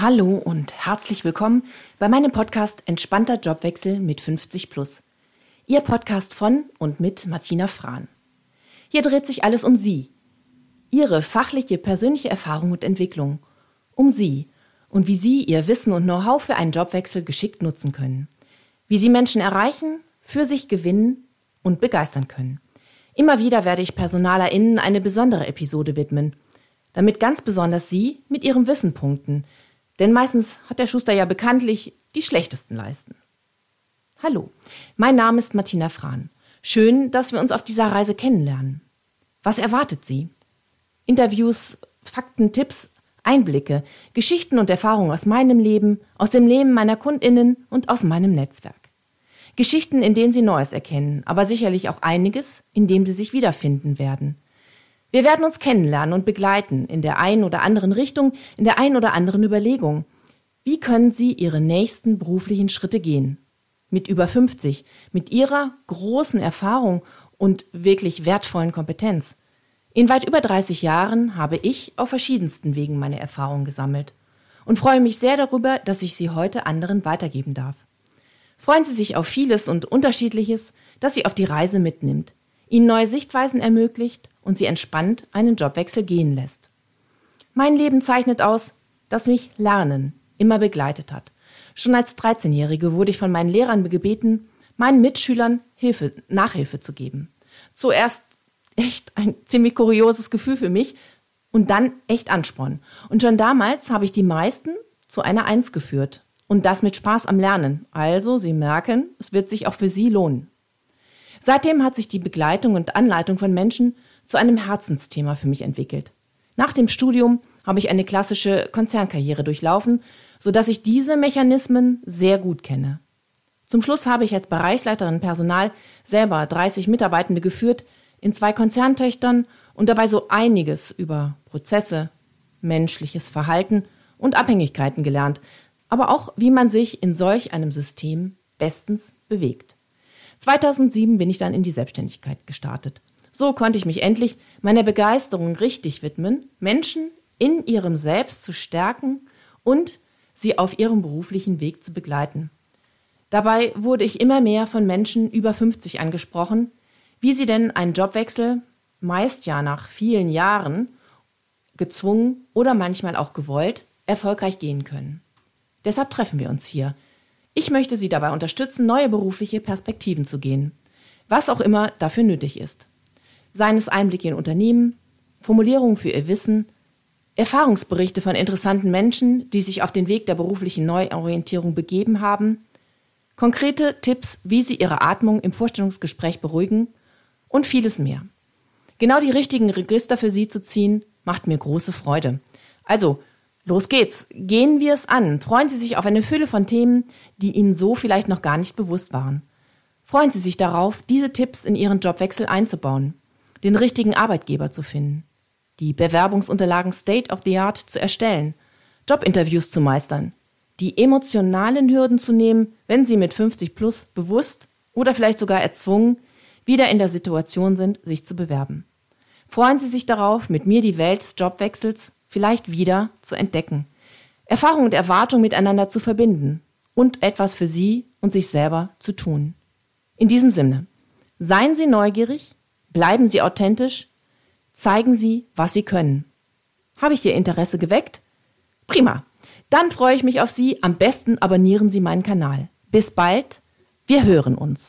Hallo und herzlich willkommen bei meinem Podcast Entspannter Jobwechsel mit 50 Plus. Ihr Podcast von und mit Martina Frahn. Hier dreht sich alles um Sie, Ihre fachliche, persönliche Erfahrung und Entwicklung, um Sie und wie Sie Ihr Wissen und Know-how für einen Jobwechsel geschickt nutzen können, wie Sie Menschen erreichen, für sich gewinnen und begeistern können. Immer wieder werde ich PersonalerInnen eine besondere Episode widmen, damit ganz besonders Sie mit Ihrem Wissen punkten – denn meistens hat der Schuster ja bekanntlich die schlechtesten Leisten. Hallo, mein Name ist Martina Frahn. Schön, dass wir uns auf dieser Reise kennenlernen. Was erwartet Sie? Interviews, Fakten, Tipps, Einblicke, Geschichten und Erfahrungen aus meinem Leben, aus dem Leben meiner Kundinnen und aus meinem Netzwerk. Geschichten, in denen Sie Neues erkennen, aber sicherlich auch einiges, in dem Sie sich wiederfinden werden. Wir werden uns kennenlernen und begleiten in der einen oder anderen Richtung, in der einen oder anderen Überlegung. Wie können Sie Ihre nächsten beruflichen Schritte gehen? Mit über 50, mit Ihrer großen Erfahrung und wirklich wertvollen Kompetenz. In weit über 30 Jahren habe ich auf verschiedensten Wegen meine Erfahrungen gesammelt und freue mich sehr darüber, dass ich sie heute anderen weitergeben darf. Freuen Sie sich auf vieles und Unterschiedliches, das Sie auf die Reise mitnimmt, Ihnen neue Sichtweisen ermöglicht und sie entspannt einen Jobwechsel gehen lässt. Mein Leben zeichnet aus, dass mich Lernen immer begleitet hat. Schon als 13-Jährige wurde ich von meinen Lehrern gebeten, meinen Mitschülern Hilfe, Nachhilfe zu geben. Zuerst echt ein ziemlich kurioses Gefühl für mich und dann echt Ansporn. Und schon damals habe ich die meisten zu einer Eins geführt. Und das mit Spaß am Lernen. Also, Sie merken, es wird sich auch für Sie lohnen. Seitdem hat sich die Begleitung und Anleitung von Menschen zu einem Herzensthema für mich entwickelt. Nach dem Studium habe ich eine klassische Konzernkarriere durchlaufen, sodass ich diese Mechanismen sehr gut kenne. Zum Schluss habe ich als Bereichsleiterin Personal selber 30 Mitarbeitende geführt in zwei Konzerntöchtern und dabei so einiges über Prozesse, menschliches Verhalten und Abhängigkeiten gelernt, aber auch wie man sich in solch einem System bestens bewegt. 2007 bin ich dann in die Selbstständigkeit gestartet so konnte ich mich endlich meiner Begeisterung richtig widmen, Menschen in ihrem Selbst zu stärken und sie auf ihrem beruflichen Weg zu begleiten. Dabei wurde ich immer mehr von Menschen über 50 angesprochen, wie sie denn einen Jobwechsel, meist ja nach vielen Jahren, gezwungen oder manchmal auch gewollt, erfolgreich gehen können. Deshalb treffen wir uns hier. Ich möchte Sie dabei unterstützen, neue berufliche Perspektiven zu gehen, was auch immer dafür nötig ist seien es Einblicke in Unternehmen, Formulierungen für ihr Wissen, Erfahrungsberichte von interessanten Menschen, die sich auf den Weg der beruflichen Neuorientierung begeben haben, konkrete Tipps, wie sie ihre Atmung im Vorstellungsgespräch beruhigen und vieles mehr. Genau die richtigen Register für Sie zu ziehen, macht mir große Freude. Also, los geht's. Gehen wir es an. Freuen Sie sich auf eine Fülle von Themen, die Ihnen so vielleicht noch gar nicht bewusst waren. Freuen Sie sich darauf, diese Tipps in Ihren Jobwechsel einzubauen den richtigen Arbeitgeber zu finden, die Bewerbungsunterlagen State of the Art zu erstellen, Jobinterviews zu meistern, die emotionalen Hürden zu nehmen, wenn sie mit 50 plus bewusst oder vielleicht sogar erzwungen wieder in der Situation sind, sich zu bewerben. Freuen Sie sich darauf, mit mir die Welt des Jobwechsels vielleicht wieder zu entdecken, Erfahrung und Erwartung miteinander zu verbinden und etwas für Sie und sich selber zu tun. In diesem Sinne, seien Sie neugierig, Bleiben Sie authentisch. Zeigen Sie, was Sie können. Habe ich Ihr Interesse geweckt? Prima. Dann freue ich mich auf Sie. Am besten abonnieren Sie meinen Kanal. Bis bald. Wir hören uns.